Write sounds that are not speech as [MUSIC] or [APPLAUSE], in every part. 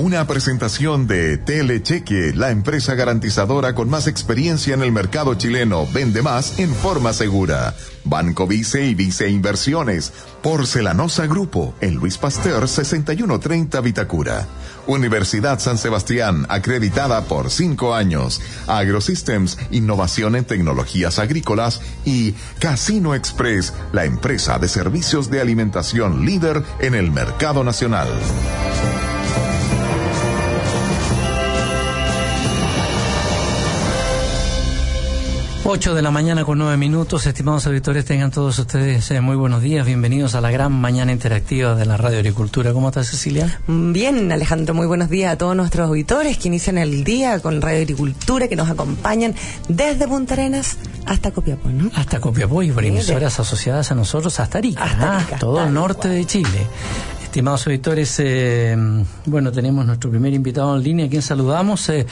Una presentación de Telecheque, la empresa garantizadora con más experiencia en el mercado chileno, vende más en forma segura. Banco Vice y Vice Inversiones. Porcelanosa Grupo, en Luis Pasteur 6130 Vitacura. Universidad San Sebastián, acreditada por cinco años. AgroSystems, innovación en tecnologías agrícolas. Y Casino Express, la empresa de servicios de alimentación líder en el mercado nacional. 8 de la mañana con 9 minutos. Estimados auditores, tengan todos ustedes eh, muy buenos días. Bienvenidos a la gran mañana interactiva de la Radio Agricultura. ¿Cómo estás, Cecilia? Bien, Alejandro. Muy buenos días a todos nuestros auditores que inician el día con Radio Agricultura, que nos acompañan desde Punta Arenas hasta Copiapó, ¿no? Hasta Copiapó y por emisoras asociadas a nosotros hasta Arica, hasta Arica todo el norte de Chile. Estimados auditores, eh, bueno, tenemos nuestro primer invitado en línea, a quien saludamos, eh,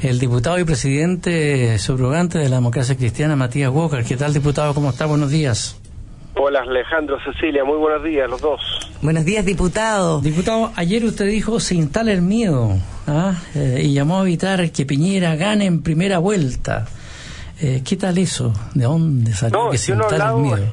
el diputado y presidente subrogante de la democracia cristiana, Matías Walker. ¿Qué tal, diputado? ¿Cómo está? Buenos días. Hola, Alejandro, Cecilia, muy buenos días, los dos. Buenos días, diputado. Diputado, ayer usted dijo se instala el miedo ¿ah? eh, y llamó a evitar que Piñera gane en primera vuelta. Eh, ¿Qué tal eso? ¿De dónde salió No, que se yo no, instala el hablado, miedo?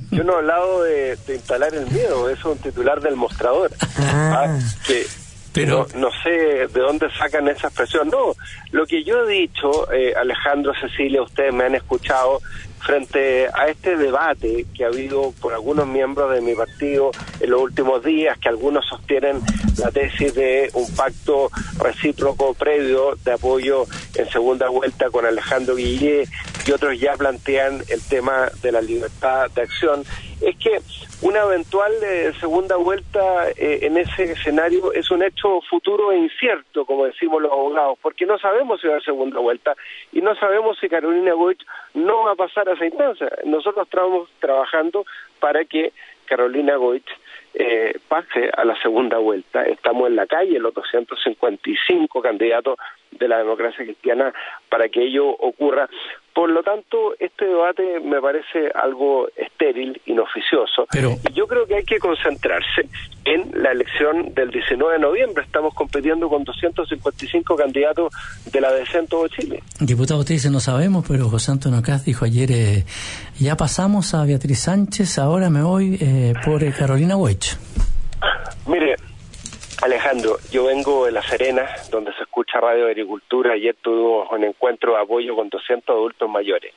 [LAUGHS] yo no he hablado de, de instalar el miedo, es un titular del mostrador. Ah. Ah, que Pero- no, no sé de dónde sacan esa expresión. No, lo que yo he dicho, eh, Alejandro, Cecilia, ustedes me han escuchado frente a este debate que ha habido por algunos miembros de mi partido en los últimos días, que algunos sostienen la tesis de un pacto recíproco previo de apoyo en segunda vuelta con Alejandro Guillé y otros ya plantean el tema de la libertad de acción, es que una eventual eh, segunda vuelta eh, en ese escenario es un hecho futuro e incierto, como decimos los abogados, porque no sabemos si va a haber segunda vuelta y no sabemos si Carolina Goich no va a pasar a esa instancia. Nosotros estamos trabajando para que Carolina Goich eh, pase a la segunda vuelta. Estamos en la calle, los 255 candidatos de la democracia cristiana, para que ello ocurra. Por lo tanto, este debate me parece algo estéril, inoficioso. Pero- y yo creo que hay que concentrarse en la elección del 19 de noviembre. Estamos compitiendo con 255 candidatos de la DC en todo Chile. Diputado, usted dice no sabemos, pero José Antonio Caz dijo ayer, eh, ya pasamos a Beatriz Sánchez, ahora me voy eh, por eh, Carolina Weich. Mire, Alejandro, yo vengo de La Serena, donde se escucha Radio Agricultura. Ayer tuvimos un encuentro de apoyo con 200 adultos mayores.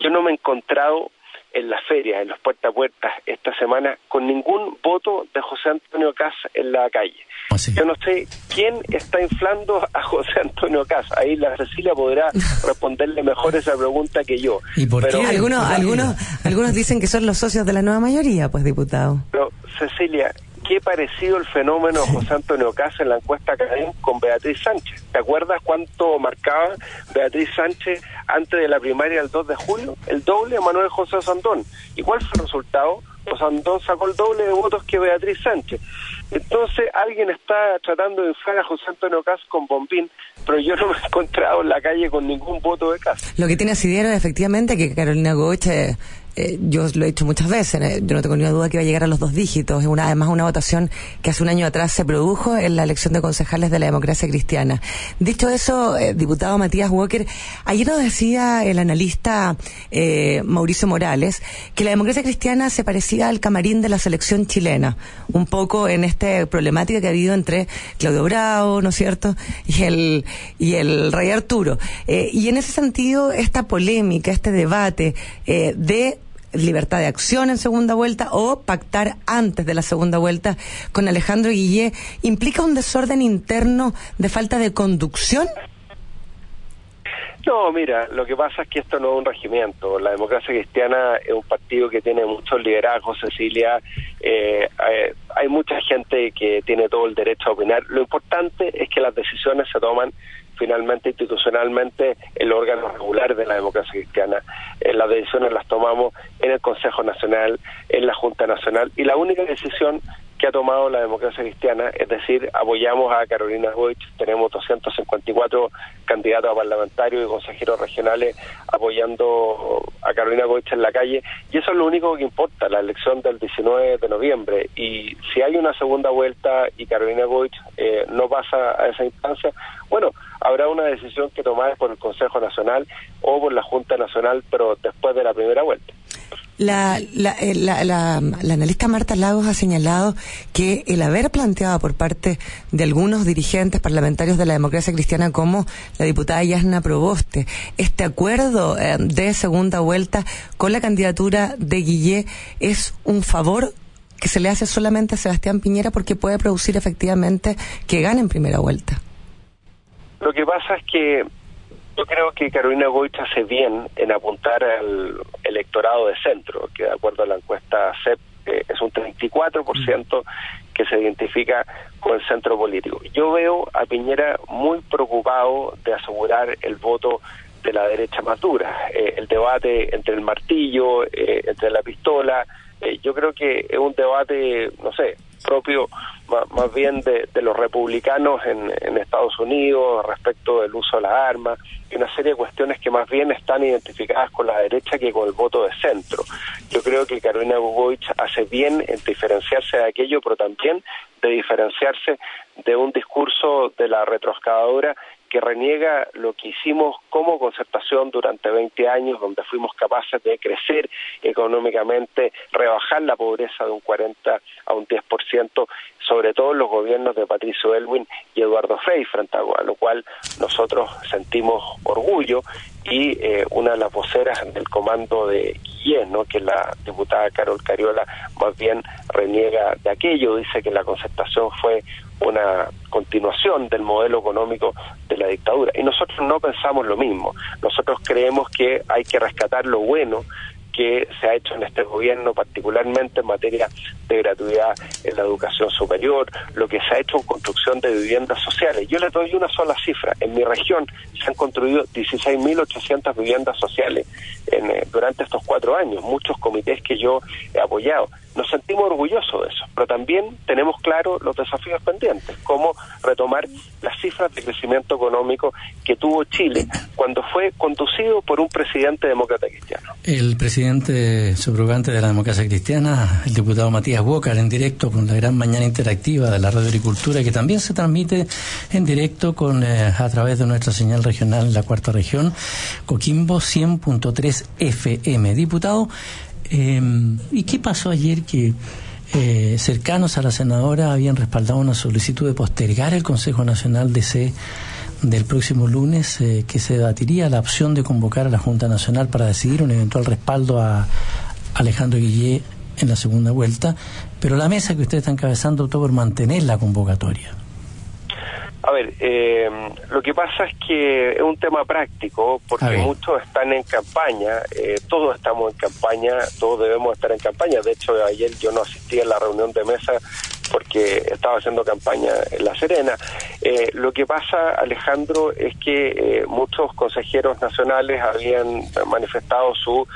Yo no me he encontrado en las ferias, en los puerta a puerta esta semana, con ningún voto de José Antonio Cas en la calle. Así. Yo no sé quién está inflando a José Antonio Cas. Ahí la Cecilia podrá [LAUGHS] responderle mejor esa pregunta que yo. ¿Y por Pero- qué? Algunos, algunos, algunos dicen que son los socios de la nueva mayoría, pues, diputado. Pero, Cecilia, qué parecido el fenómeno de José Antonio Casa en la encuesta Cadem con Beatriz Sánchez. ¿Te acuerdas cuánto marcaba Beatriz Sánchez antes de la primaria el 2 de julio? El doble a Manuel José Sandón. ¿Y cuál fue el resultado? José Sandón sacó el doble de votos que Beatriz Sánchez. Entonces alguien está tratando de inflar a José Antonio Cas con bombín, pero yo no me he encontrado en la calle con ningún voto de Cas. Lo que tiene asidero es efectivamente que Carolina Goich, eh, yo lo he dicho muchas veces, eh, yo no tengo ninguna duda que va a llegar a los dos dígitos. Es una, además una votación que hace un año atrás se produjo en la elección de concejales de la democracia cristiana. Dicho eso, eh, diputado Matías Walker, ayer nos decía el analista eh, Mauricio Morales que la democracia cristiana se parecía al camarín de la selección chilena, un poco en esta problemática que ha habido entre Claudio Bravo, ¿no es cierto?, [LAUGHS] y el, y el rey Arturo. Y en ese sentido, esta polémica, este debate de libertad de acción en segunda vuelta o pactar antes de la segunda vuelta con Alejandro Guillé implica un desorden interno de falta de conducción. No, mira, lo que pasa es que esto no es un regimiento. La democracia cristiana es un partido que tiene muchos liderazgos, Cecilia. Eh, eh, hay mucha gente que tiene todo el derecho a opinar. Lo importante es que las decisiones se toman finalmente institucionalmente el órgano regular de la democracia cristiana. Eh, las decisiones las tomamos en el Consejo Nacional, en la Junta Nacional, y la única decisión que ha tomado la democracia cristiana, es decir, apoyamos a Carolina Goich, tenemos 254 candidatos a parlamentarios y consejeros regionales apoyando a Carolina Goich en la calle, y eso es lo único que importa, la elección del 19 de noviembre, y si hay una segunda vuelta y Carolina Goich eh, no pasa a esa instancia, bueno, habrá una decisión que tomar por el Consejo Nacional o por la Junta Nacional, pero después de la primera vuelta. La, la, eh, la, la, analista Marta Lagos ha señalado que el haber planteado por parte de algunos dirigentes parlamentarios de la democracia cristiana como la diputada Yasna Proboste, este acuerdo eh, de segunda vuelta con la candidatura de Guillé es un favor que se le hace solamente a Sebastián Piñera porque puede producir efectivamente que gane en primera vuelta. Lo que pasa es que yo creo que Carolina Goich hace bien en apuntar al electorado de centro, que de acuerdo a la encuesta CEP eh, es un 34% que se identifica con el centro político. Yo veo a Piñera muy preocupado de asegurar el voto de la derecha más. Eh, el debate entre el martillo, eh, entre la pistola, yo creo que es un debate, no sé, propio más, bien de, los republicanos en, Estados Unidos respecto del uso de las armas y una serie de cuestiones que más bien están identificadas con la derecha que con el voto de centro. Yo creo que Carolina Gogoich hace bien en diferenciarse de aquello, pero también de diferenciarse de un discurso de la retroscadadora que reniega lo que hicimos como concertación durante 20 años, donde fuimos capaces de crecer económicamente, rebajar la pobreza de un 40 a un 10%, sobre todo los gobiernos de Patricio Elwin y Eduardo Frey, frente a lo cual nosotros sentimos orgullo y eh, una de las voceras del comando de Guillén, ¿no? que la diputada Carol Cariola más bien reniega de aquello, dice que la concertación fue una continuación del modelo económico de la dictadura. Y nosotros no pensamos lo mismo. Nosotros creemos que hay que rescatar lo bueno que se ha hecho en este gobierno, particularmente en materia de gratuidad en la educación superior, lo que se ha hecho en construcción de viviendas sociales. Yo les doy una sola cifra. En mi región se han construido 16.800 viviendas sociales en, eh, durante estos cuatro años, muchos comités que yo he apoyado nos sentimos orgullosos de eso, pero también tenemos claro los desafíos pendientes, como retomar las cifras de crecimiento económico que tuvo Chile cuando fue conducido por un presidente demócrata cristiano. El presidente subrogante de la democracia cristiana, el diputado Matías Walker, en directo con la gran mañana interactiva de la Radio Agricultura, que también se transmite en directo con eh, a través de nuestra señal regional en la cuarta región, Coquimbo 100.3 FM. Diputado, Em, ¿Y qué pasó ayer que eh, cercanos a la senadora habían respaldado una solicitud de postergar el Consejo Nacional de C del próximo lunes eh, que se debatiría la opción de convocar a la Junta Nacional para decidir un eventual respaldo a Alejandro Guillé en la segunda vuelta, pero la mesa que usted está encabezando optó por mantener la convocatoria. A ver, eh, lo que pasa es que es un tema práctico, porque muchos están en campaña, eh, todos estamos en campaña, todos debemos estar en campaña. De hecho, ayer yo no asistí a la reunión de mesa porque estaba haciendo campaña en La Serena. Eh, lo que pasa, Alejandro, es que muchos consejeros nacionales habían manifestado su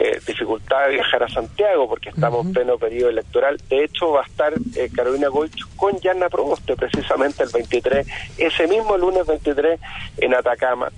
eh, dificultad de viajar a Santiago porque estamos en pleno periodo electoral. De hecho, va a estar eh, Carolina Goich con Yana Proboste precisamente el 23, ese mismo lunes 23 en Atacama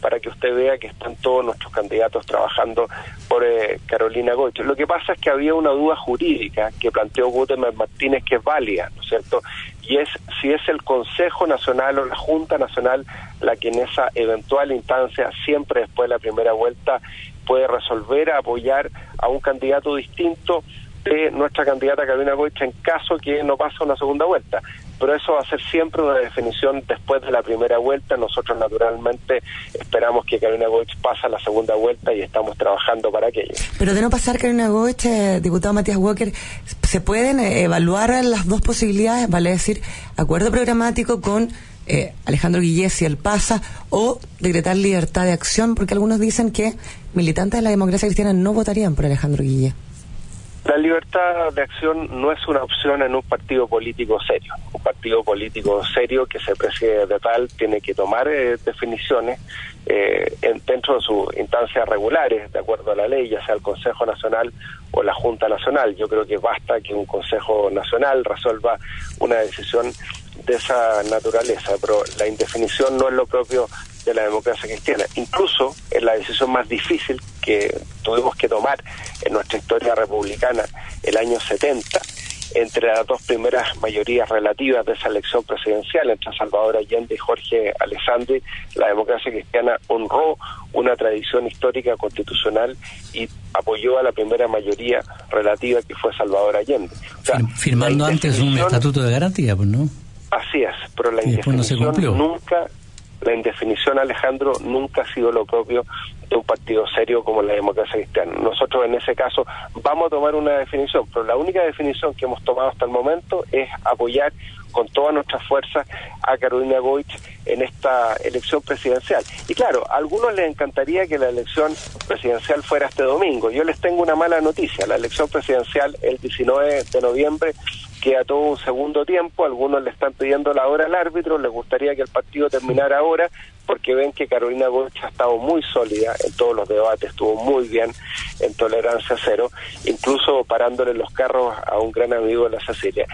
para que usted vea que están todos nuestros candidatos trabajando por eh, Carolina Goich. Lo que pasa es que había una duda jurídica que planteó Gutenberg Martínez que es válida, ¿no es cierto? Y es si es el Consejo Nacional o la Junta Nacional la que en esa eventual instancia, siempre después de la primera vuelta, puede resolver, apoyar a un candidato distinto de nuestra candidata Carolina Goicha en caso que no pase una segunda vuelta. Pero eso va a ser siempre una definición después de la primera vuelta. Nosotros naturalmente esperamos que Carolina Goich pase a la segunda vuelta y estamos trabajando para aquello. Pero de no pasar Carolina Goich, eh, diputado Matías Walker, ¿se pueden eh, evaluar las dos posibilidades? Vale decir, acuerdo programático con eh, Alejandro Guillés si él pasa, o decretar libertad de acción, porque algunos dicen que militantes de la democracia cristiana no votarían por Alejandro Guillés. La libertad de acción no es una opción en un partido político serio. Un partido político serio que se preside de tal tiene que tomar eh, definiciones eh, dentro de sus instancias regulares, de acuerdo a la ley, ya sea el Consejo Nacional o la Junta Nacional. Yo creo que basta que un Consejo Nacional resuelva una decisión de esa naturaleza, pero la indefinición no es lo propio de la democracia cristiana. Incluso es la decisión más difícil que tuvimos que tomar en nuestra historia republicana el año 70 entre las dos primeras mayorías relativas de esa elección presidencial, entre Salvador Allende y Jorge Alessandri, la democracia cristiana honró una tradición histórica constitucional y apoyó a la primera mayoría relativa que fue Salvador Allende. Firmando antes un estatuto de garantía, pues no. Así es, pero la indefinición nunca la indefinición, Alejandro, nunca ha sido lo propio de un partido serio como la democracia cristiana. Nosotros en ese caso vamos a tomar una definición, pero la única definición que hemos tomado hasta el momento es apoyar con todas nuestras fuerzas a Carolina Goich en esta elección presidencial. Y claro, a algunos les encantaría que la elección presidencial fuera este domingo. Yo les tengo una mala noticia. La elección presidencial el 19 de noviembre queda todo un segundo tiempo, algunos le están pidiendo la hora al árbitro, les gustaría que el partido terminara ahora, porque ven que Carolina Goich ha estado muy sólida en todos los debates, estuvo muy bien en tolerancia cero, incluso parándole los carros a un gran amigo de la Cecilia.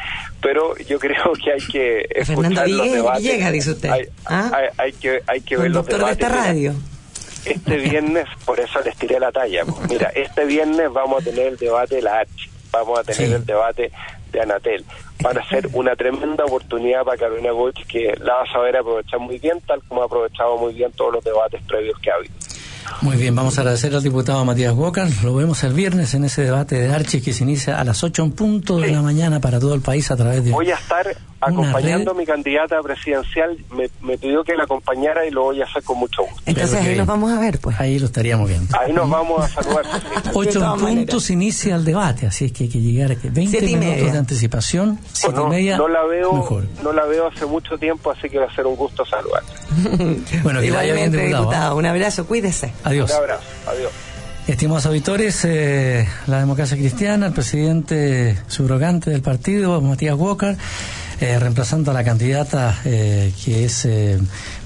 Pero yo [LAUGHS] creo que hay que escuchar los debates. Llega, dice usted. Hay, ¿Ah? que, hay que ver los debates. De esta radio. Este viernes, por eso les tiré la talla. Mira, este viernes vamos a tener el debate de la H, vamos a tener el debate de Anatel. Van a ser una tremenda oportunidad para Carolina Goich que la va a saber aprovechar muy bien, tal como ha aprovechado muy bien todos los debates previos que ha habido. Muy bien, vamos a agradecer al diputado Matías Walker. Lo vemos el viernes en ese debate de Archie que se inicia a las 8 en punto de la mañana para todo el país a través de. Voy a estar acompañando a mi candidata presidencial. Me, pidió que la acompañara y lo voy a hacer con mucho gusto. Entonces ahí nos vamos a ver, pues. Ahí lo estaríamos viendo. Ahí nos vamos a saludar. 8 en punto se inicia el debate, así es que hay que llegar a 20 minutos de anticipación, 7 y media. No la, veo, no la veo hace mucho tiempo, así que va a ser un gusto saludar. [LAUGHS] bueno, Igualmente, diputado. Un abrazo, cuídese. Adiós. Un abrazo, adiós. Estimados auditores, eh, la democracia cristiana, el presidente subrogante del partido, Matías Walker, eh, reemplazando a la candidata eh, que es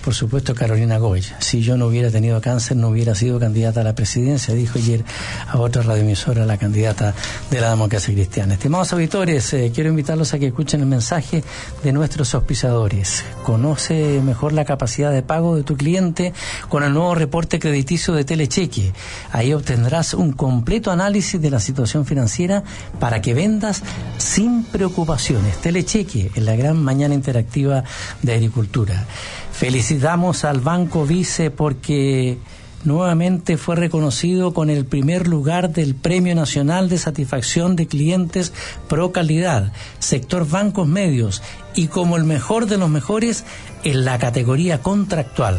por supuesto, Carolina Goya. Si yo no hubiera tenido cáncer, no hubiera sido candidata a la presidencia, dijo ayer a otra radioemisora la candidata de la democracia cristiana. Estimados auditores, eh, quiero invitarlos a que escuchen el mensaje de nuestros auspiciadores. Conoce mejor la capacidad de pago de tu cliente con el nuevo reporte crediticio de Telecheque. Ahí obtendrás un completo análisis de la situación financiera para que vendas sin preocupaciones. Telecheque en la gran mañana interactiva de agricultura. Felicitamos al Banco Vice porque nuevamente fue reconocido con el primer lugar del Premio Nacional de Satisfacción de Clientes Pro Calidad, sector bancos medios, y como el mejor de los mejores en la categoría contractual.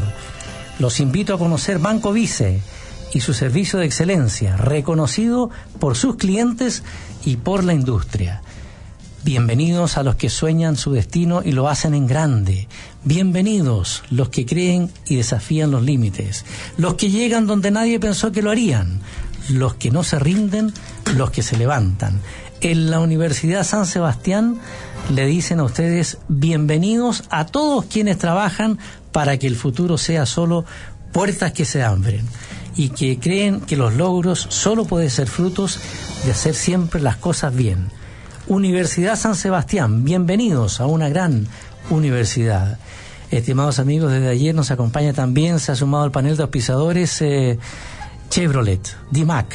Los invito a conocer Banco Vice y su servicio de excelencia, reconocido por sus clientes y por la industria. Bienvenidos a los que sueñan su destino y lo hacen en grande. Bienvenidos los que creen y desafían los límites. Los que llegan donde nadie pensó que lo harían. Los que no se rinden, los que se levantan. En la Universidad San Sebastián le dicen a ustedes bienvenidos a todos quienes trabajan para que el futuro sea solo puertas que se abren y que creen que los logros solo pueden ser frutos de hacer siempre las cosas bien. Universidad San Sebastián, bienvenidos a una gran universidad. Estimados amigos, desde ayer nos acompaña también, se ha sumado al panel de auspiciadores eh, Chevrolet, DIMAC.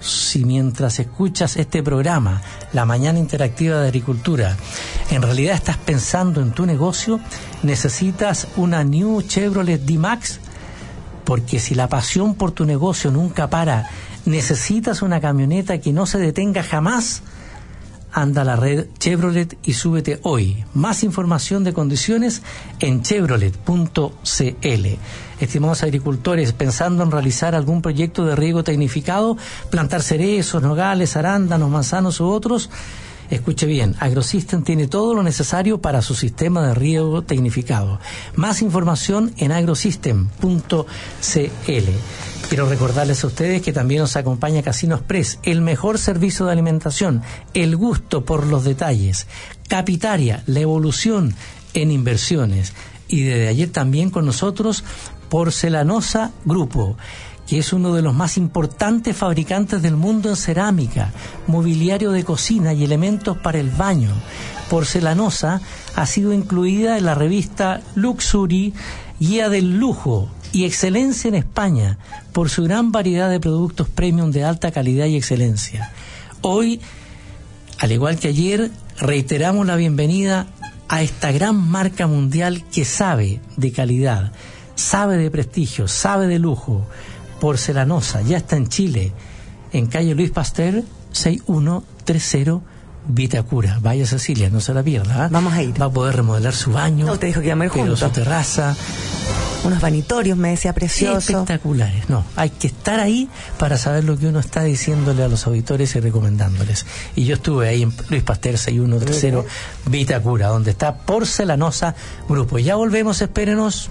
Si mientras escuchas este programa, la mañana interactiva de agricultura, en realidad estás pensando en tu negocio, necesitas una New Chevrolet D-Max, porque si la pasión por tu negocio nunca para, necesitas una camioneta que no se detenga jamás, anda a la red Chevrolet y súbete hoy. Más información de condiciones en chevrolet.cl. Estimados agricultores, pensando en realizar algún proyecto de riego tecnificado, plantar cerezos, nogales, arándanos, manzanos u otros, Escuche bien, AgroSystem tiene todo lo necesario para su sistema de riego tecnificado. Más información en agrosystem.cl. Quiero recordarles a ustedes que también nos acompaña Casinos Press, el mejor servicio de alimentación, el gusto por los detalles, Capitaria, la evolución en inversiones. Y desde ayer también con nosotros Porcelanosa Grupo que es uno de los más importantes fabricantes del mundo en cerámica, mobiliario de cocina y elementos para el baño. Porcelanosa ha sido incluida en la revista Luxury, Guía del Lujo y Excelencia en España por su gran variedad de productos premium de alta calidad y excelencia. Hoy, al igual que ayer, reiteramos la bienvenida a esta gran marca mundial que sabe de calidad, sabe de prestigio, sabe de lujo porcelanosa, ya está en Chile, en calle Luis Pasteur, 6130 Vitacura. Vaya Cecilia, no se la pierda. ¿ah? Vamos a ir. Va a poder remodelar su baño. No, te dijo que juntos. su terraza. Unos vanitorios, me decía, preciosos. Espectaculares. No, hay que estar ahí para saber lo que uno está diciéndole a los auditores y recomendándoles. Y yo estuve ahí en Luis Pasteur 6130 Vitacura, donde está Porcelanosa Grupo. Ya volvemos, espérenos.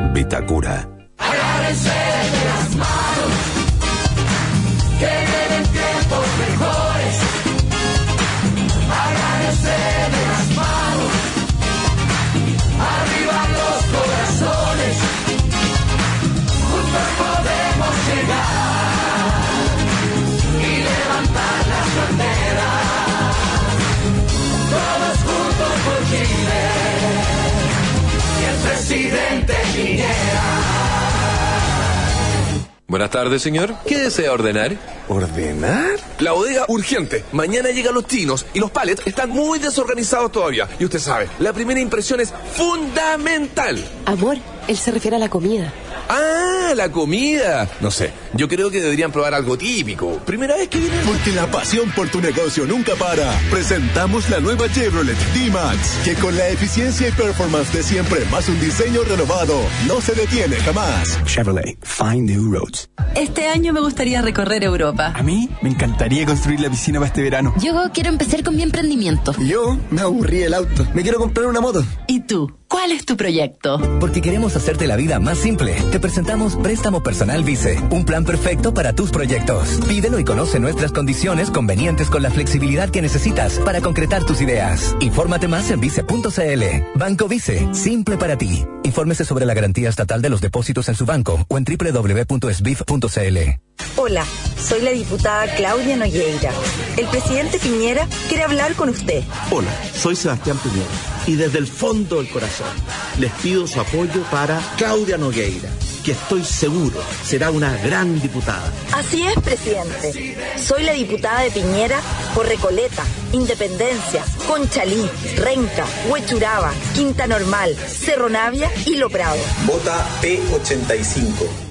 Vitacura. Agárrense de las manos, que vienen Presidente Buenas tardes, señor. ¿Qué desea ordenar? ¿Ordenar? La bodega urgente. Mañana llegan los chinos y los palets están muy desorganizados todavía. Y usted sabe, la primera impresión es fundamental. Amor, él se refiere a la comida. Ah, la comida. No sé, yo creo que deberían probar algo típico. Primera vez que vienen. Porque la pasión por tu negocio nunca para. Presentamos la nueva Chevrolet D-Max, que con la eficiencia y performance de siempre, más un diseño renovado, no se detiene jamás. Chevrolet, find new roads. Este año me gustaría recorrer Europa. A mí me encantaría construir la piscina para este verano. Yo quiero empezar con mi emprendimiento. Yo me aburrí el auto. Me quiero comprar una moto. ¿Y tú? ¿Cuál es tu proyecto? Porque queremos hacerte la vida más simple. Te presentamos Préstamo Personal Vice, un plan perfecto para tus proyectos. Pídelo y conoce nuestras condiciones convenientes con la flexibilidad que necesitas para concretar tus ideas. Infórmate más en vice.cl. Banco Vice, simple para ti. Infórmese sobre la garantía estatal de los depósitos en su banco o en www.sbif.cl. Hola, soy la diputada Claudia Nogueira. El presidente Piñera quiere hablar con usted. Hola, soy Sebastián Piñera y desde el fondo del corazón les pido su apoyo para Claudia Nogueira, que estoy seguro será una gran diputada. Así es, presidente. Soy la diputada de Piñera por Recoleta, Independencia, Conchalí, Renca, Huechuraba, Quinta Normal, Cerro Navia y Lo Prado. Vota P85.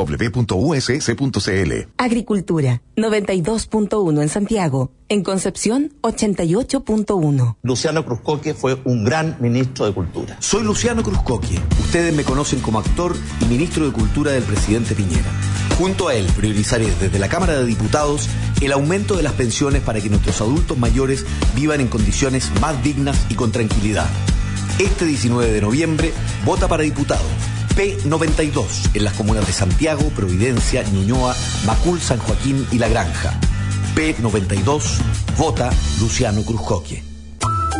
www.uss.cl. Agricultura, 92.1 en Santiago. En Concepción, 88.1. Luciano Cruzcoque fue un gran ministro de Cultura. Soy Luciano Cruzcoque. Ustedes me conocen como actor y ministro de Cultura del presidente Piñera. Junto a él, priorizaré desde la Cámara de Diputados el aumento de las pensiones para que nuestros adultos mayores vivan en condiciones más dignas y con tranquilidad. Este 19 de noviembre, vota para diputado P92 en las comunas de Santiago, Providencia, Ñuñoa, Macul, San Joaquín y La Granja. P92, vota Luciano Cruzcoque.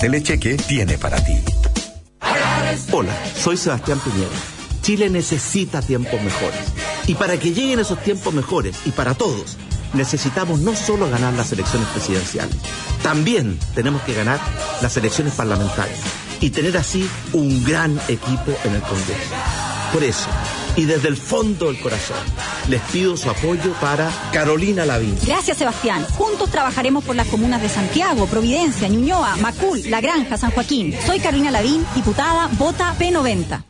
Telecheque tiene para ti. Hola, soy Sebastián Piñera. Chile necesita tiempos mejores. Y para que lleguen esos tiempos mejores, y para todos, necesitamos no solo ganar las elecciones presidenciales, también tenemos que ganar las elecciones parlamentarias y tener así un gran equipo en el Congreso. Por eso, y desde el fondo del corazón, les pido su apoyo para Carolina Lavín. Gracias, Sebastián. Juntos trabajaremos por las comunas de Santiago, Providencia, Ñuñoa, Macul, La Granja, San Joaquín. Soy Carolina Lavín, diputada, vota P90.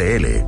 CL.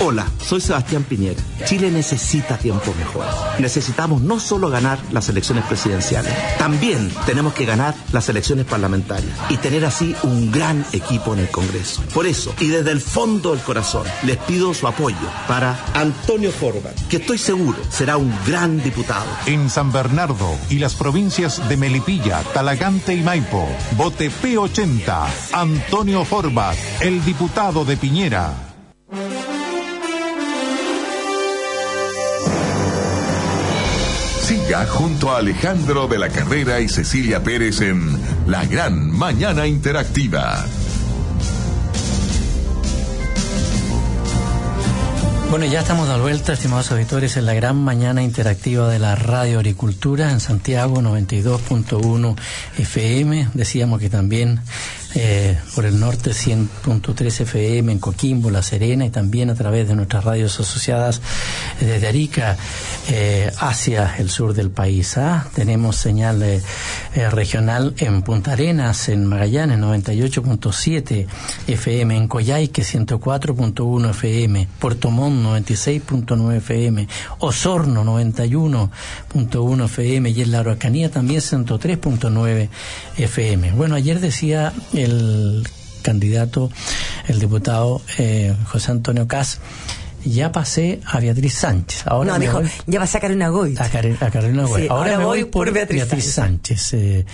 Hola, soy Sebastián Piñera. Chile necesita tiempos mejores. Necesitamos no solo ganar las elecciones presidenciales, también tenemos que ganar las elecciones parlamentarias y tener así un gran equipo en el Congreso. Por eso, y desde el fondo del corazón, les pido su apoyo para Antonio Forbat, que estoy seguro será un gran diputado. En San Bernardo y las provincias de Melipilla, Talagante y Maipo, vote P80, Antonio Forbat, el diputado de Piñera. Siga junto a Alejandro de la Carrera y Cecilia Pérez en La Gran Mañana Interactiva. Bueno, ya estamos de vuelta, estimados auditores, en la gran mañana interactiva de la Radio Agricultura en Santiago 92.1 FM. Decíamos que también eh, por el norte 100.3 FM en Coquimbo, La Serena y también a través de nuestras radios asociadas eh, desde Arica eh, hacia el sur del país. ¿ah? Tenemos señal regional en Punta Arenas, en Magallanes 98.7 FM, en Coyhaique 104.1 FM, Puerto Montt 96.9 FM, Osorno 91.1 FM y en la Araucanía también 103.9 FM. Bueno, ayer decía el candidato, el diputado eh, José Antonio Cas, ya pasé a Beatriz Sánchez. Ahora no, dijo, voy ya pasé a Carolina Goy. a, Car- a Carolina Goy. Sí, ahora, me voy, por Beatriz, Sánchez. Sánchez. Eh,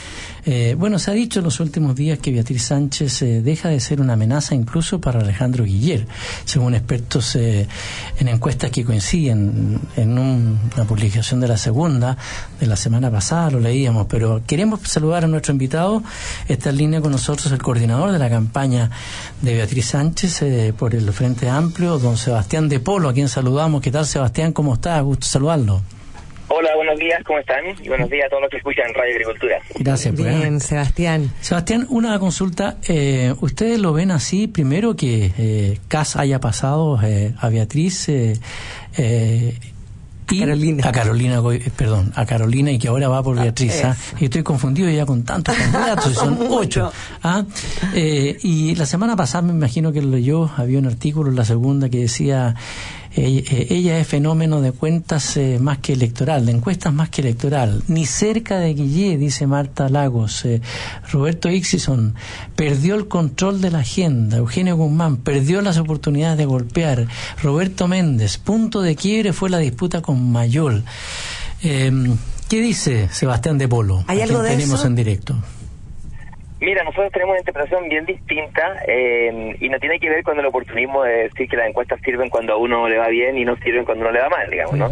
eh, bueno, se ha dicho en los últimos días que Beatriz Sánchez eh, deja de ser una amenaza incluso para Alejandro Guiller, según expertos eh, en encuestas que coinciden. En un- una publicación de la segunda, de la semana pasada, lo leíamos, pero queremos saludar a nuestro invitado. Está en línea con nosotros el coordinador de la campaña de Beatriz Sánchez eh, por el Frente Amplio, don Sebastián de Polo, a quien saludamos. ¿Qué tal, Sebastián? ¿Cómo está? Gusto saludarlo. Hola, buenos días, ¿cómo están? Y buenos días a todos los que escuchan Radio Agricultura. Gracias. pues. Bien, Sebastián. Sebastián, una consulta. Eh, ¿Ustedes lo ven así? Primero que eh, Cas haya pasado eh, a Beatriz. Y Carolina. a Carolina, eh, perdón, a Carolina y que ahora va por Beatriz. ¿ah? Y estoy confundido ya con tantos candidatos, [LAUGHS] y son ocho. ¿ah? Eh, y la semana pasada me imagino que lo leyó, había un artículo en la segunda que decía ella es fenómeno de cuentas eh, más que electoral, de encuestas más que electoral. Ni cerca de Guillé, dice Marta Lagos. Eh, Roberto Ixison perdió el control de la agenda. Eugenio Guzmán perdió las oportunidades de golpear. Roberto Méndez, punto de quiebre fue la disputa con Mayol. Eh, ¿Qué dice Sebastián de Polo? ¿Hay a algo quien de tenemos eso? en directo. Mira, nosotros tenemos una interpretación bien distinta eh, y no tiene que ver con el oportunismo de decir que las encuestas sirven cuando a uno le va bien y no sirven cuando uno le va mal, digamos, ¿no?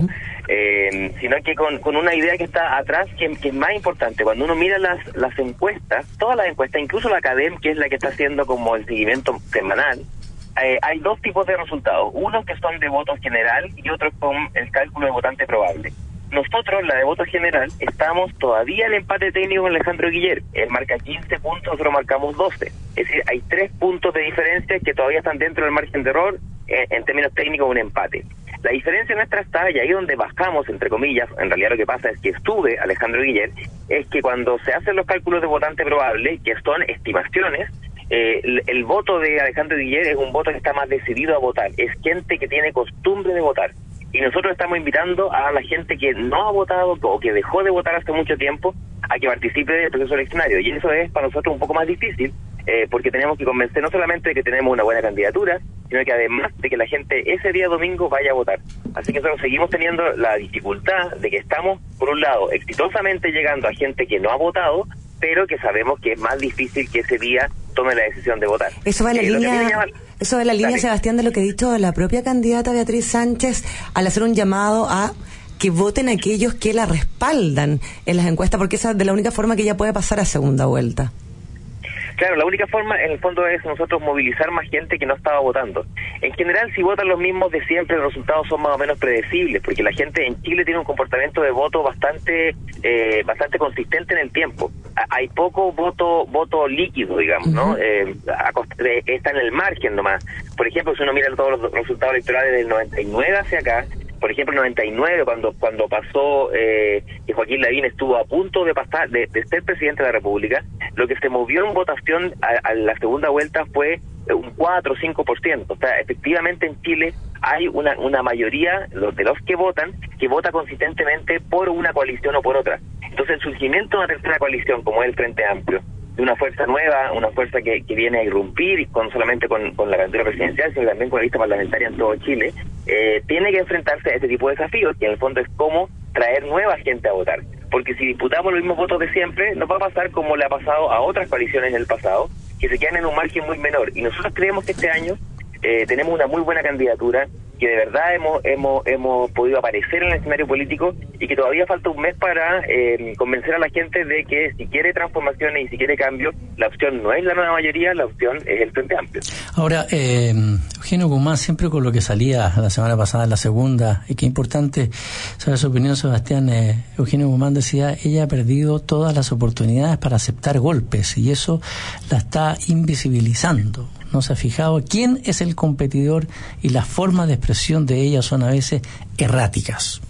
Eh, sino que con, con una idea que está atrás, que, que es más importante. Cuando uno mira las, las encuestas, todas las encuestas, incluso la CADEM, que es la que está haciendo como el seguimiento semanal, eh, hay dos tipos de resultados. Unos que son de voto general y otros con el cálculo de votante probable. Nosotros, la de voto general, estamos todavía en empate técnico con Alejandro Guiller. Él marca 15 puntos, nosotros marcamos 12. Es decir, hay tres puntos de diferencia que todavía están dentro del margen de error, eh, en términos técnicos, un empate. La diferencia nuestra está, y ahí donde bajamos, entre comillas, en realidad lo que pasa es que estuve Alejandro Guiller, es que cuando se hacen los cálculos de votante probable, que son estimaciones, eh, el, el voto de Alejandro Guiller es un voto que está más decidido a votar, es gente que tiene costumbre de votar. Y nosotros estamos invitando a la gente que no ha votado o que dejó de votar hace mucho tiempo a que participe del proceso eleccionario. Y eso es para nosotros un poco más difícil, eh, porque tenemos que convencer no solamente de que tenemos una buena candidatura, sino que además de que la gente ese día domingo vaya a votar. Así que nosotros seguimos teniendo la dificultad de que estamos, por un lado, exitosamente llegando a gente que no ha votado, pero que sabemos que es más difícil que ese día tome la decisión de votar. Eso va en la Eh, línea, eso va en la línea, Dale. Sebastián, de lo que ha dicho la propia candidata Beatriz Sánchez al hacer un llamado a que voten aquellos que la respaldan en las encuestas, porque esa es de la única forma que ella puede pasar a segunda vuelta. Claro, la única forma en el fondo es nosotros movilizar más gente que no estaba votando. En general, si votan los mismos de siempre, los resultados son más o menos predecibles, porque la gente en Chile tiene un comportamiento de voto bastante eh, bastante consistente en el tiempo. Hay poco voto voto líquido, digamos, ¿no? Eh, está en el margen nomás. Por ejemplo, si uno mira todos los resultados electorales del 99 hacia acá, por ejemplo, el 99, cuando cuando pasó eh, que Joaquín Lavín estuvo a punto de pasar de, ser presidente de la República, lo que se movió en votación a, la segunda vuelta fue eh, un 4 o 5%. O sea, efectivamente en Chile hay una, una mayoría de los que votan que vota consistentemente por una coalición o por otra. Entonces, el surgimiento de una tercera coalición, como es el Frente Amplio, de una fuerza nueva, una fuerza que, que viene a irrumpir, con solamente con, con la candidatura presidencial, sino también con la lista parlamentaria en todo Chile, eh, tiene que enfrentarse a este tipo de desafíos, que en el fondo es cómo traer nueva gente a votar. Porque si disputamos los mismos votos de siempre, nos va a pasar como le ha pasado a otras coaliciones en el pasado, que se quedan en un margen muy menor. Y nosotros creemos que este año eh, tenemos una muy buena candidatura, que de verdad hemos, hemos, hemos podido aparecer en el escenario político y que todavía falta un mes para eh, convencer a la gente de que si quiere transformaciones y si quiere cambio, la opción no es la nueva mayoría, la opción es el Frente Amplio. Ahora, eh, Eugenio Guzmán, siempre con lo que salía la semana pasada, la segunda, y qué importante saber su opinión, Sebastián. eh, Eugenio Guzmán decía, ella ha perdido todas las oportunidades para aceptar golpes, y eso la está invisibilizando. No se ha fijado quién es el competidor y las formas de expresión de ella son a veces erráticas.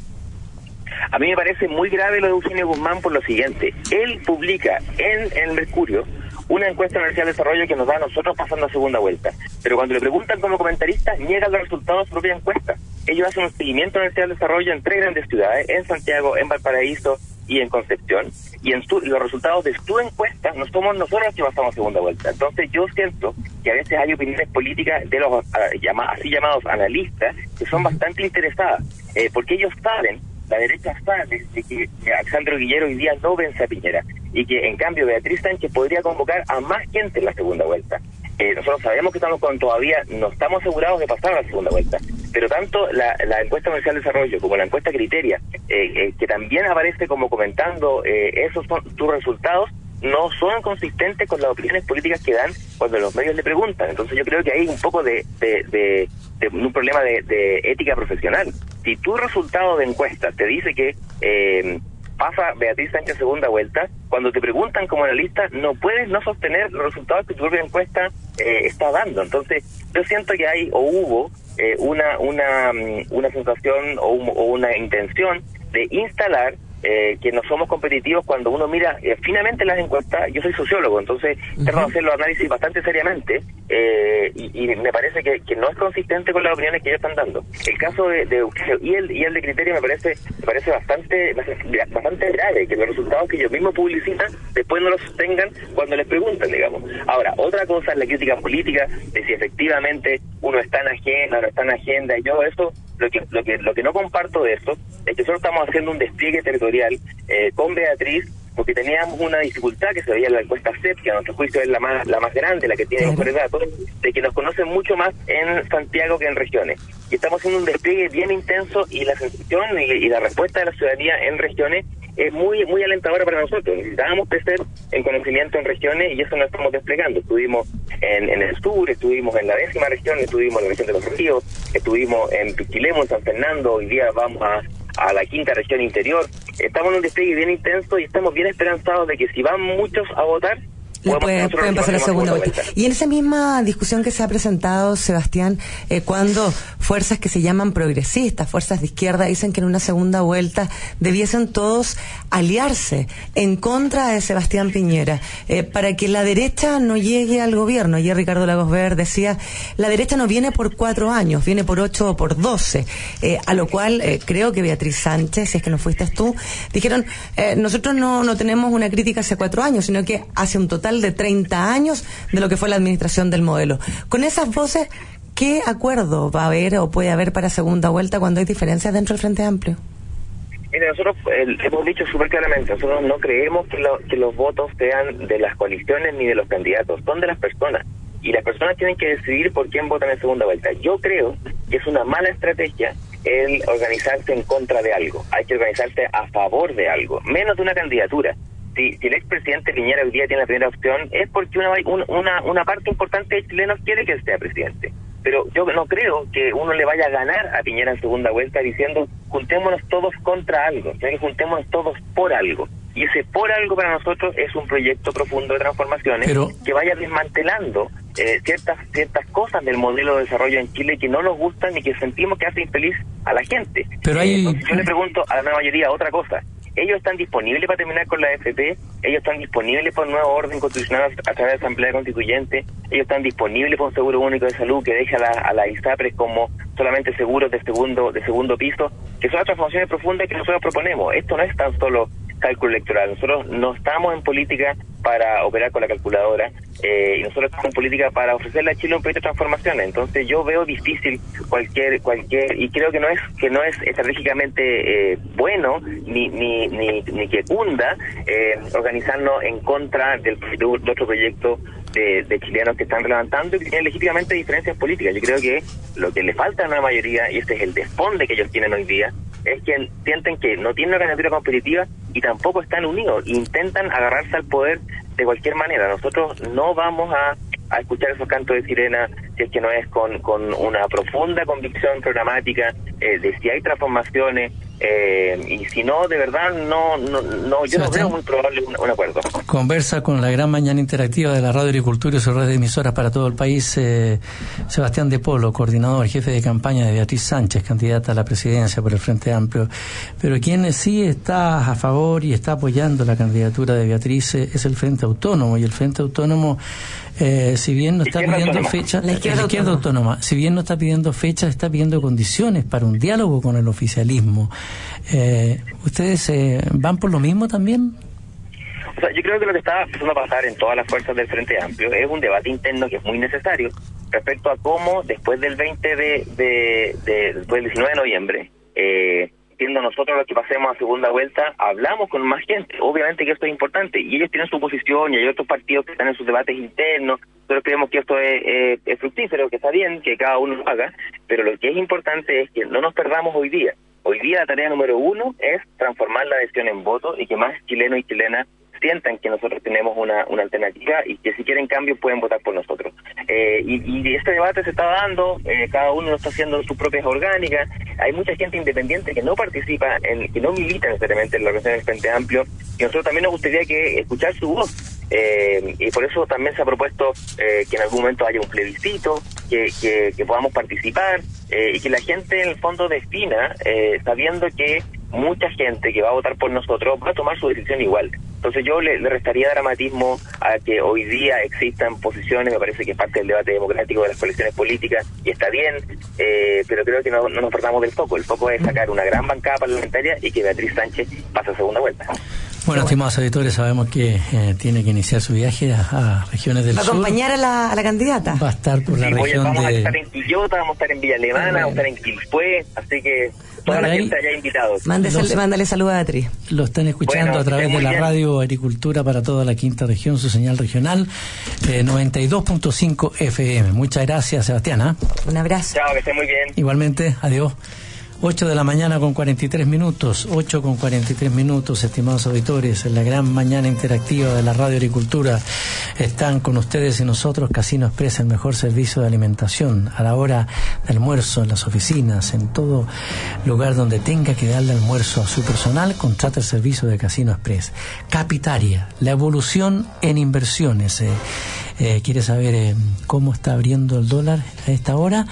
A mí me parece muy grave lo de Eugenio Guzmán por lo siguiente. Él publica en, en el Mercurio una encuesta Universidad de Desarrollo que nos da a nosotros pasando a segunda vuelta. Pero cuando le preguntan como comentarista, niegan los resultados de su propia encuesta. Ellos hacen un seguimiento Universidad de Desarrollo en tres grandes ciudades, en Santiago, en Valparaíso y en Concepción. Y en su- los resultados de su encuesta no somos nosotros los que pasamos a segunda vuelta. Entonces yo siento que a veces hay opiniones políticas de los ah, llama- así llamados analistas que son bastante interesadas, eh, porque ellos saben la derecha sabe de que Alejandro Guillero hoy día no vence a Piñera y que en cambio Beatriz Sánchez podría convocar a más gente en la segunda vuelta. Eh, nosotros sabemos que estamos con todavía no estamos asegurados de pasar a la segunda vuelta, pero tanto la, encuesta comercial de desarrollo como la encuesta Criteria, eh, eh, que también aparece como comentando eh, esos son tus resultados, no son consistentes con las opiniones políticas que dan cuando los medios le preguntan. Entonces yo creo que hay un poco de, de, de- de un problema de, de ética profesional. Si tu resultado de encuesta te dice que eh, pasa Beatriz Sánchez segunda vuelta, cuando te preguntan como analista no puedes no sostener los resultados que tu propia encuesta eh, está dando. Entonces yo siento que hay o hubo eh, una, una, mm, una sensación o, o una intención de instalar eh, que no somos competitivos cuando uno mira eh, finamente las encuestas. Yo soy sociólogo, entonces trato de hacer los análisis bastante seriamente eh, y, y me parece que, que no es consistente con las opiniones que ellos están dando. El caso de, de y el, y el de Criterio me parece me parece bastante bastante grave que los resultados que ellos mismos publicitan después no los sostengan cuando les preguntan, digamos. Ahora, otra cosa es la crítica política de si efectivamente uno está en agenda, no está en agenda, y yo eso, lo que, lo que, lo que no comparto de eso es que solo estamos haciendo un despliegue territorial eh, con Beatriz porque teníamos una dificultad que se veía en la encuesta CEP, que a nuestro juicio es la más, la más grande, la que tiene mejores datos, de que nos conocen mucho más en Santiago que en regiones. Y estamos haciendo un despliegue bien intenso y la sensación y, y la respuesta de la ciudadanía en regiones es muy muy alentadora para nosotros. Necesitábamos crecer en conocimiento en regiones y eso lo estamos desplegando. Estuvimos en, en el sur, estuvimos en la décima región, estuvimos en la región de los ríos, estuvimos en Pichilemu, en San Fernando, hoy día vamos a, a la quinta región interior. Estamos en un despliegue bien intenso y estamos bien esperanzados de que si van muchos a votar, podemos pueden, pasar una segunda vuelta. Y en esa misma discusión que se ha presentado, Sebastián, eh, cuando fuerzas que se llaman progresistas, fuerzas de izquierda, dicen que en una segunda vuelta debiesen todos aliarse en contra de Sebastián Piñera, eh, para que la derecha no llegue al gobierno. Ayer Ricardo Lagos Ver decía, la derecha no viene por cuatro años, viene por ocho o por doce. Eh, a lo cual creo que Beatriz Sánchez, si es que no fuiste tú, dijeron, nosotros no, no tenemos una crítica hace cuatro años, sino que hace un total de 30 años de lo que fue la administración del modelo. Con esas voces, ¿qué acuerdo va a haber o puede haber para segunda vuelta cuando hay diferencias dentro del Frente Amplio? Mire, nosotros hemos dicho súper claramente, nosotros no creemos que, que los votos sean de las coaliciones ni de los candidatos, son de las personas. Y las personas tienen que decidir por quién votan en segunda vuelta. Yo creo que es una mala estrategia el organizarse en contra de algo. Hay que organizarse a favor de algo, menos de una candidatura. Si, si el expresidente Piñera hoy día tiene la primera opción, es porque una, un- una, una parte importante de chilenos quiere que sea presidente. Pero yo no creo que uno le vaya a ganar a Piñera en segunda vuelta diciendo juntémonos todos contra algo, sino que juntémonos todos por algo. Y ese por algo para nosotros es un proyecto profundo de transformaciones Pero- que vaya desmantelando eh, ciertas ciertas cosas del modelo de desarrollo en Chile que no nos gustan y que sentimos que hace infeliz a la gente. Pero Eh, hay- entonces yo le pregunto a la mayoría otra cosa. ¿Ellos están disponibles para terminar con la FP? ¿Ellos están disponibles para un nuevo orden constitucional a través de la Asamblea Constituyente? ¿Ellos están disponibles para un seguro único de salud que deja a la, a la ISAPRES como solamente seguros de segundo de segundo piso? Que son las transformaciones profundas que nosotros proponemos. Esto no es tan solo cálculo electoral. Nosotros no estamos en política para operar con la calculadora eh, y nosotros estamos en política para ofrecerle a Chile un proyecto de transformaciones. Entonces yo veo difícil cualquier cualquier y creo que no es que no es estratégicamente eh, bueno ni ni ni, ni que cunda eh, organizarnos en contra del de otro proyecto de, de chilenos que están levantando y que tienen legítimamente diferencias políticas. Yo creo que lo que le falta a una mayoría, y este es el desponde que ellos tienen hoy día, es que sienten que no tienen una candidatura competitiva y tampoco están unidos. Intentan agarrarse al poder de cualquier manera. Nosotros no vamos a, a escuchar esos cantos de sirena si es que no es con, con una profunda convicción programática eh, de si hay transformaciones eh, y si no, de verdad, no, no, no yo no Sebastián. veo muy probable un, un acuerdo. Conversa con la gran mañana interactiva de la Radio Agricultura y su red de emisoras para todo el país, eh, Sebastián de Polo, coordinador, jefe de campaña de Beatriz Sánchez, candidata a la presidencia por el Frente Amplio. Pero quien sí está a favor y está apoyando la candidatura de Beatriz eh, es el Frente Autónomo. Y el Frente Autónomo, eh, si bien no está pidiendo Autónoma. fecha, La izquierda izquierda autónoma, si bien no está pidiendo fechas, está pidiendo condiciones para un diálogo con el oficialismo. Eh, ¿Ustedes eh, van por lo mismo también? O sea, yo creo que lo que está empezando a pasar en todas las fuerzas del Frente Amplio es un debate interno que es muy necesario respecto a cómo después del 20 de, de, de- después del 19 de noviembre, eh, siendo nosotros los que pasemos a segunda vuelta, hablamos con más gente. Obviamente que esto es importante y ellos tienen su posición y hay otros partidos que están en sus debates internos. Nosotros creemos que esto es, eh, es fructífero, que está bien, que cada uno lo haga, pero lo que es importante es que no nos perdamos hoy día. Hoy día la tarea número uno es transformar la adhesión en voto y que más chilenos y chilenas sientan que nosotros tenemos una, una alternativa y que si quieren cambio pueden votar por nosotros. Eh, y, este debate se está dando, eh, cada uno lo está haciendo en sus propias orgánicas, hay mucha gente independiente que no participa, en, que no milita necesariamente en la organización del Frente Amplio y nosotros también nos gustaría que escuchar su voz. Eh, y por eso también se ha propuesto eh, que en algún momento haya un plebiscito, que, que, que podamos participar, eh, y que la gente en el fondo defina eh, sabiendo que mucha gente que va a votar por nosotros va a tomar su decisión igual. Entonces yo le, le restaría dramatismo a que hoy día existan posiciones, me parece que es parte del debate democrático de las coaliciones políticas y está bien, eh, pero creo que no, no nos perdamos del foco. El foco es sacar una gran bancada parlamentaria y que Beatriz Sánchez pase a segunda vuelta. Bueno, estimados auditores, sabemos que eh, tiene que iniciar su viaje a, a regiones del ¿Va a sur. acompañar a la, a la candidata? Va a estar por la Sí, voy a- región vamos a de... estar en Quillota, vamos a estar en Villa Alemana, vamos a estar en Quilpué, así que toda la Ahí- gente allá invitados. Mándese- mándale saludos a Beatriz. Lo están escuchando Bueno, a través de la bien. radio Agricultura para toda la quinta región, su señal regional, eh, 92.5 FM. Muchas gracias, Sebastián. ¿ah? Un abrazo. Chao, que esté muy bien. Igualmente, adiós. 8 de la mañana con 43 minutos, 8 con 43 minutos, estimados auditores, en la gran mañana interactiva de la Radio Agricultura están con ustedes y nosotros Casino Express, el mejor servicio de alimentación a la hora de almuerzo, en las oficinas, en todo lugar donde tenga que darle almuerzo a su personal, contrata el servicio de Casino Express. Capitaria, la evolución en inversiones. eh, eh, ¿Quiere saber eh, cómo está abriendo el dólar a esta hora?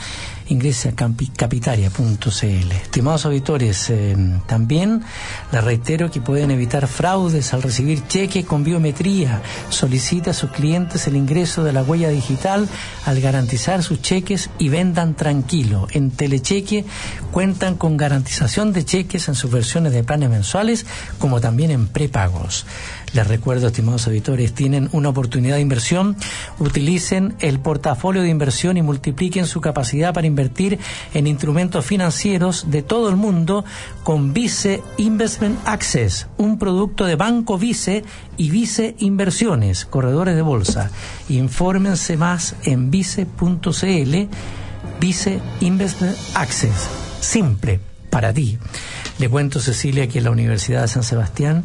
Ingrese a capitaria.cl. Estimados auditores, eh, también les reitero que pueden evitar fraudes al recibir cheques con biometría. Solicita a sus clientes el ingreso de la huella digital al garantizar sus cheques y vendan tranquilo. En Telecheque cuentan con garantización de cheques en sus versiones de planes mensuales como también en prepagos. Les recuerdo, estimados auditores, tienen una oportunidad de inversión. Utilicen el portafolio de inversión y multipliquen su capacidad para invertir en instrumentos financieros de todo el mundo con Vice Investment Access, un producto de Banco Vice y Vice Inversiones, corredores de bolsa. Infórmense más en vice.cl, Vice Investment Access. Simple, para ti. Le cuento, Cecilia, que la Universidad de San Sebastián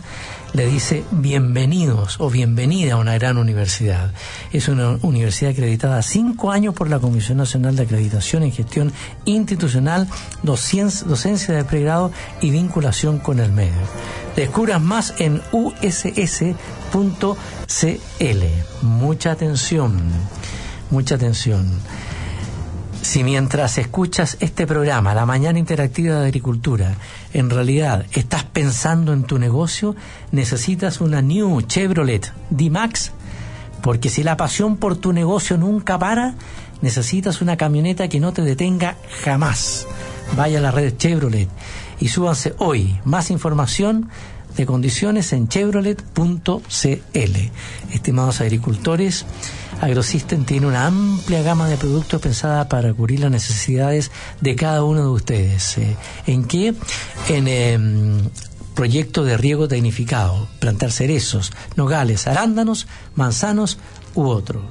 le dice bienvenidos o bienvenida a una gran universidad. Es una universidad acreditada cinco años por la Comisión Nacional de Acreditación en Gestión Institucional, docencia de pregrado y vinculación con el medio. Descubras más en uss.cl. Mucha atención, mucha atención. Si mientras escuchas este programa, La Mañana Interactiva de Agricultura, en realidad estás pensando en tu negocio, necesitas una New Chevrolet D-Max, porque si la pasión por tu negocio nunca para, necesitas una camioneta que no te detenga jamás. Vaya a la red Chevrolet y súbanse hoy. Más información de condiciones en chevrolet.cl. Estimados agricultores, AgroSystem tiene una amplia gama de productos pensada para cubrir las necesidades de cada uno de ustedes. Eh, ¿En qué? En em, proyecto de riego tecnificado, plantar cerezos, nogales, arándanos, manzanos u otro.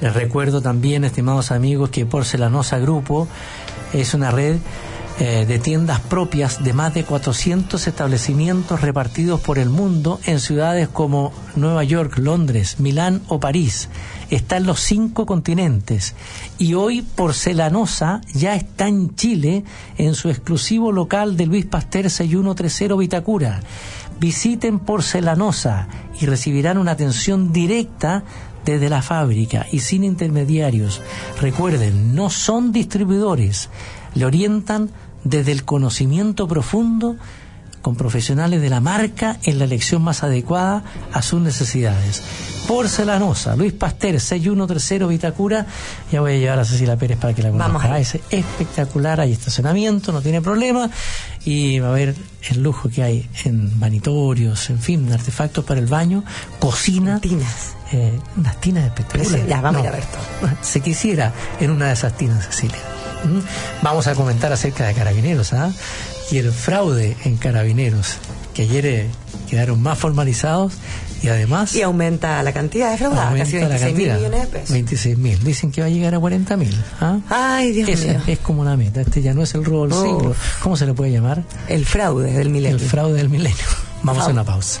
Les recuerdo también, estimados amigos, que Porcelanosa Grupo es una red eh, de tiendas propias de más de 400 establecimientos repartidos por el mundo en ciudades como Nueva York, Londres, Milán o París. Está en los cinco continentes y hoy Porcelanosa ya está en Chile en su exclusivo local de Luis Pasteur 6130 Vitacura. Visiten Porcelanosa y recibirán una atención directa desde la fábrica y sin intermediarios. Recuerden, no son distribuidores, le orientan desde el conocimiento profundo con profesionales de la marca en la elección más adecuada a sus necesidades. Porcelanosa, Luis Pasteur, 6130 Vitacura. Ya voy a llevar a Cecilia Pérez para que la Vamos conozca. ahí. Es espectacular, hay estacionamiento, no tiene problema. Y va a ver el lujo que hay en vanitorios, en fin, artefactos para el baño, cocina. Eh, unas tinas espectaculares. Ya, vamos a ir a No, ver Se quisiera en una de esas tinas, Cecilia. ¿Mm? Vamos a comentar acerca de carabineros, ¿ah? Y el fraude en carabineros, que ayer eh, quedaron más formalizados y además Y aumenta la cantidad de fraudadas, casi aumenta la 26 mil millones de pesos. 26 mil. Dicen que va a llegar a 40 mil. ¿ah? Ay, Dios Esa mío. es como la meta. Este ya no es el robo del Oh. siglo. ¿Cómo se le puede llamar? El fraude del milenio. El fraude del milenio. [LAUGHS] Vamos a una pausa.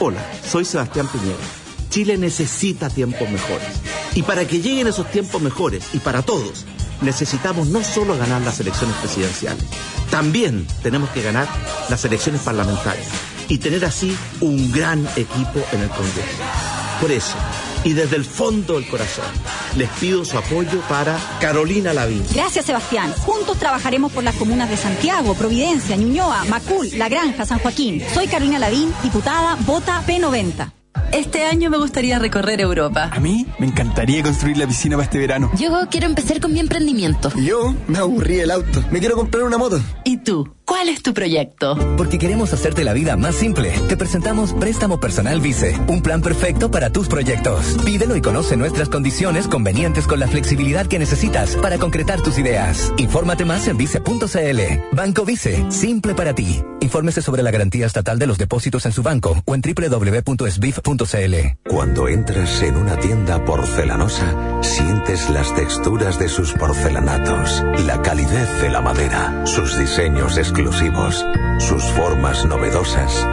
Hola, soy Sebastián Piñera. Chile necesita tiempos mejores. Y para que lleguen esos tiempos mejores, y para todos, necesitamos no solo ganar las elecciones presidenciales, también tenemos que ganar las elecciones parlamentarias y tener así un gran equipo en el Congreso. Por eso, y desde el fondo del corazón, les pido su apoyo para Carolina Lavín. Gracias, Sebastián. Juntos trabajaremos por las comunas de Santiago, Providencia, Ñuñoa, Macul, La Granja, San Joaquín. Soy Carolina Lavín, diputada, vota P90. Este año me gustaría recorrer Europa. A mí me encantaría construir la piscina para este verano. Yo quiero empezar con mi emprendimiento. Yo me aburrí el auto. Me quiero comprar una moto. ¿Y tú? ¿Cuál es tu proyecto? Porque queremos hacerte la vida más simple. Te presentamos Préstamo Personal Vice, un plan perfecto para tus proyectos. Pídelo y conoce nuestras condiciones convenientes con la flexibilidad que necesitas para concretar tus ideas. Infórmate más en vice.cl. Banco Vice, simple para ti. Infórmese sobre la garantía estatal de los depósitos en su banco o en www.sbif.cl. Cuando entras en una tienda porcelanosa, sientes las texturas de sus porcelanatos, la calidez de la madera, sus diseños exclusivos, sus formas novedosas.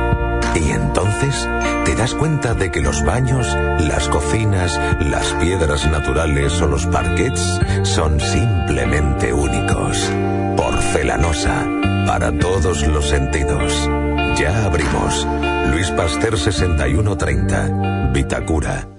Y entonces te das cuenta de que los baños, las cocinas, las piedras naturales o los parquets son simplemente únicos. Porcelanosa, para todos los sentidos. Ya abrimos. Luis Pasteur 6130, Vitacura.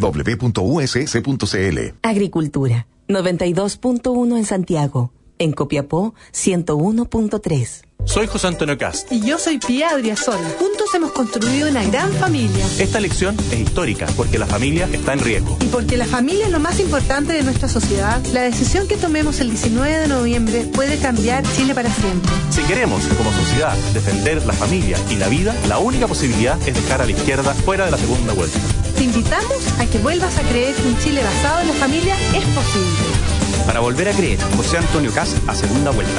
www.uss.cl. Agricultura, 92.1 en Santiago. En Copiapó, 101.3. Soy José Antonio Cast. Y yo soy Pía Adriasol. Juntos hemos construido una gran familia. Esta elección es histórica porque la familia está en riesgo. Y porque la familia es lo más importante de nuestra sociedad, la decisión que tomemos el 19 de noviembre puede cambiar Chile para siempre. Si queremos, como sociedad, defender la familia y la vida, la única posibilidad es dejar a la izquierda fuera de la segunda vuelta. Te invitamos a que vuelvas a creer que un Chile basado en la familia es posible. Para volver a creer, José Antonio Cast a segunda vuelta.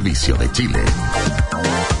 de Chile.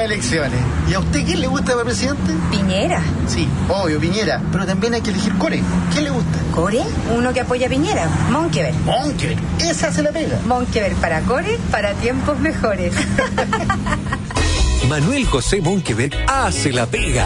elecciones. ¿Y a usted quién le gusta para presidente? Piñera. Sí, obvio, Piñera. Pero también hay que elegir Core. ¿Quién le gusta? ¿Core? Uno que apoya a Piñera. Monkever. Monkever. Esa se la pega. Monkever para Core, para tiempos mejores. [LAUGHS] Manuel José Monkeberg hace la pega.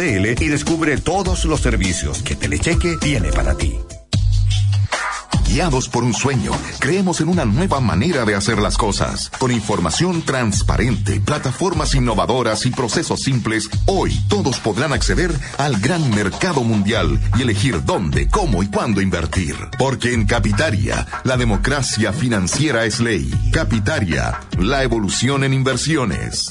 y descubre todos los servicios que Telecheque tiene para ti. Guiados por un sueño, creemos en una nueva manera de hacer las cosas. Con información transparente, plataformas innovadoras y procesos simples, hoy todos podrán acceder al gran mercado mundial y elegir dónde, cómo y cuándo invertir. Porque en Capitaria, la democracia financiera es ley. Capitaria, la evolución en inversiones.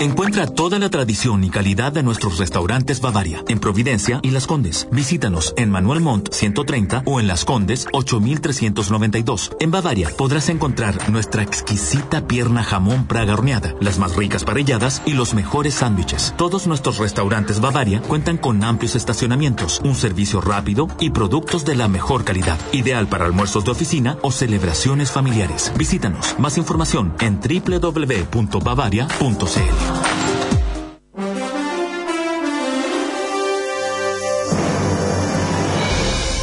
Encuentra toda la tradición y calidad de nuestros restaurantes Bavaria en Providencia y Las Condes. Visítanos en Manuel Montt 130 o en Las Condes 8392. En Bavaria podrás encontrar nuestra exquisita pierna jamón praga horneada, las más ricas parelladas y los mejores sándwiches. Todos nuestros restaurantes Bavaria cuentan con amplios estacionamientos, un servicio rápido y productos de la mejor calidad, ideal para almuerzos de oficina o celebraciones familiares. Visítanos. Más información en www.bavaria.cl.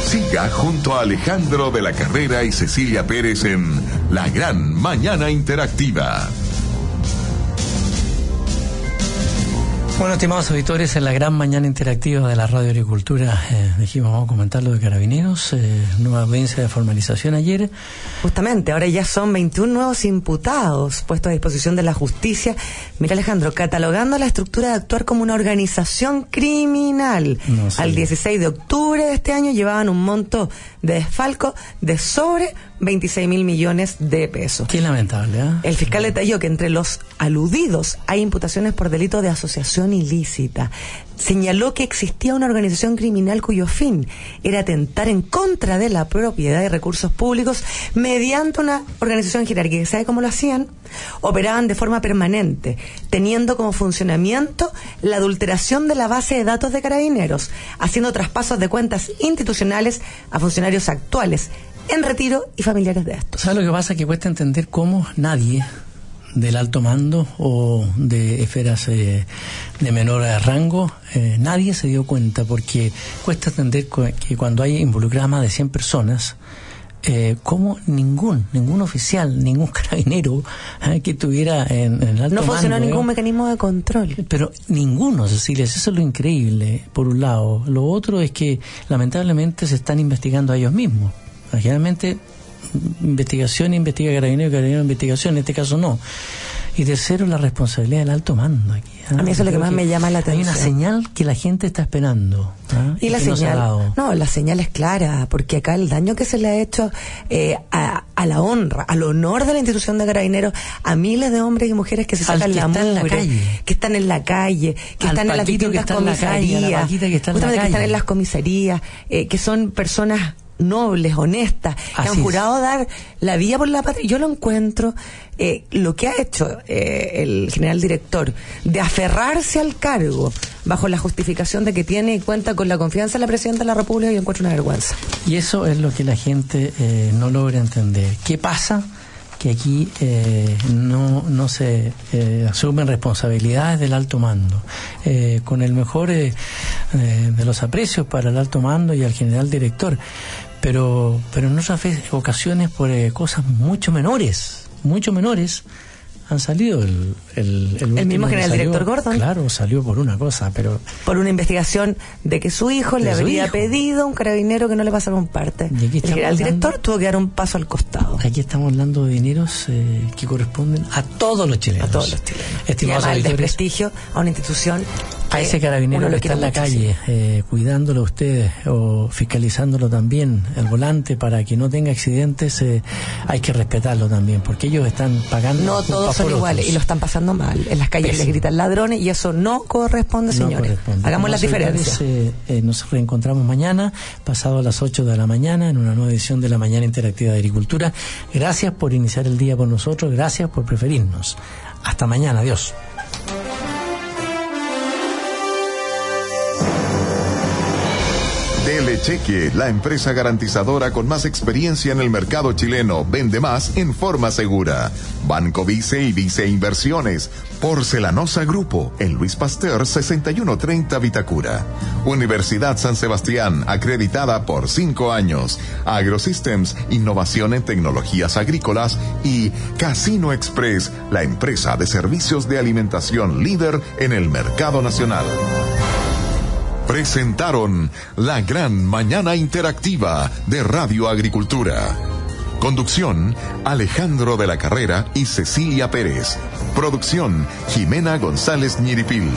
Siga junto a Alejandro de la Carrera y Cecilia Pérez en La Gran Mañana Interactiva. Bueno, estimados auditores, en la gran mañana interactiva de la Radio Agricultura eh, dijimos vamos a comentar lo de Carabineros, eh, nueva audiencia de formalización ayer. Justamente, ahora ya son 21 nuevos imputados puestos a disposición de la justicia. Mira Alejandro, catalogando la estructura de actuar como una organización criminal. No. Al 16 de octubre de este año llevaban un monto de desfalco de sobre 26 mil millones de pesos. Qué lamentable, ¿ah? El fiscal detalló que entre los aludidos hay imputaciones por delito de asociación ilícita. Señaló que existía una organización criminal cuyo fin era atentar en contra de la propiedad de recursos públicos mediante una organización jerárquica. ¿Sabe cómo lo hacían? Operaban de forma permanente, teniendo como funcionamiento la adulteración de la base de datos de carabineros, haciendo traspasos de cuentas institucionales a funcionarios actuales en retiro y familiares de estos. ¿Sabes lo que pasa? Que cuesta entender cómo nadie del alto mando o de esferas eh, de menor rango, eh, nadie se dio cuenta porque cuesta entender que cuando hay involucradas más de 100 personas, eh, como ningún, ningún oficial, ningún [LAUGHS] carabinero eh, que tuviera en, en el alto No funcionó mando, ningún ¿eh? mecanismo de control. Pero ninguno, Cecilia, eso es lo increíble, por un lado. Lo otro es que lamentablemente se están investigando a ellos mismos. Generalmente investigación investiga carabinero, carabinero investigación, en este caso no. Y tercero, la responsabilidad del alto mando aquí. ¿ah? A mí eso es lo que más me llama la Hay una atención. señal que la gente está esperando. ¿ah? Y la no se señal, no, la señal es clara, porque acá el daño que se le ha hecho eh, a, a la honra, al honor de la institución de carabineros, a miles de hombres y mujeres que se sacan que la está en la mugre, calle. que están en la calle, que Al están en las distintas comisarías, que están en las comisarías, eh, que son personas nobles, honestas, que han es. jurado dar la vida por la patria. Yo lo encuentro, eh, lo que ha hecho eh, el general director, de aferrarse al cargo bajo la justificación de que tiene y cuenta con la confianza de la presidenta de la República, yo encuentro una vergüenza. Y eso es lo que la gente eh, no logra entender. ¿Qué pasa? Que aquí eh, no, no se eh, asumen responsabilidades del alto mando. Eh, con el mejor de los aprecios para el alto mando y al general director. Pero, pero en otras ocasiones por eh, cosas mucho menores, mucho menores, han salido el... El, último mismo general salió, director Gordon. Claro, salió por una cosa, pero... Por una investigación de que su hijo le su habría hijo. pedido a un carabinero que no le pasara un parte. Y El general hablando- director tuvo que dar un paso al costado. Aquí estamos hablando de dineros eh, que corresponden a todos los chilenos. A todos los chilenos. Y Estimados además el auditores, desprestigio a una institución A ese carabinero que está en la calle, eh, cuidándolo a ustedes o fiscalizándolo también, el volante, para que no tenga accidentes, eh, hay que respetarlo también, porque ellos están pagando. No todos son iguales y lo están pasando mal. En las calles les gritan ladrones y eso no corresponde, señores. Hagamos la diferencia. Eh, nos reencontramos mañana, pasado a las 8 de la mañana, en una nueva edición de la Mañana Interactiva de Agricultura. Gracias por iniciar el día por nosotros, gracias por preferirnos. Hasta mañana, adiós. Cheque, la empresa garantizadora con más experiencia en el mercado chileno, vende más en forma segura. Banco Vice y Vice Inversiones. Porcelanosa Grupo, en Luis Pasteur 6130 Vitacura. Universidad San Sebastián, acreditada por cinco años. AgroSystems, innovación en tecnologías agrícolas. Y Casino Express, la empresa de servicios de alimentación líder en el mercado nacional presentaron la gran mañana interactiva de Radio Agricultura. Conducción, Alejandro de la Carrera y Cecilia Pérez. Producción, Jimena González Ñiripil.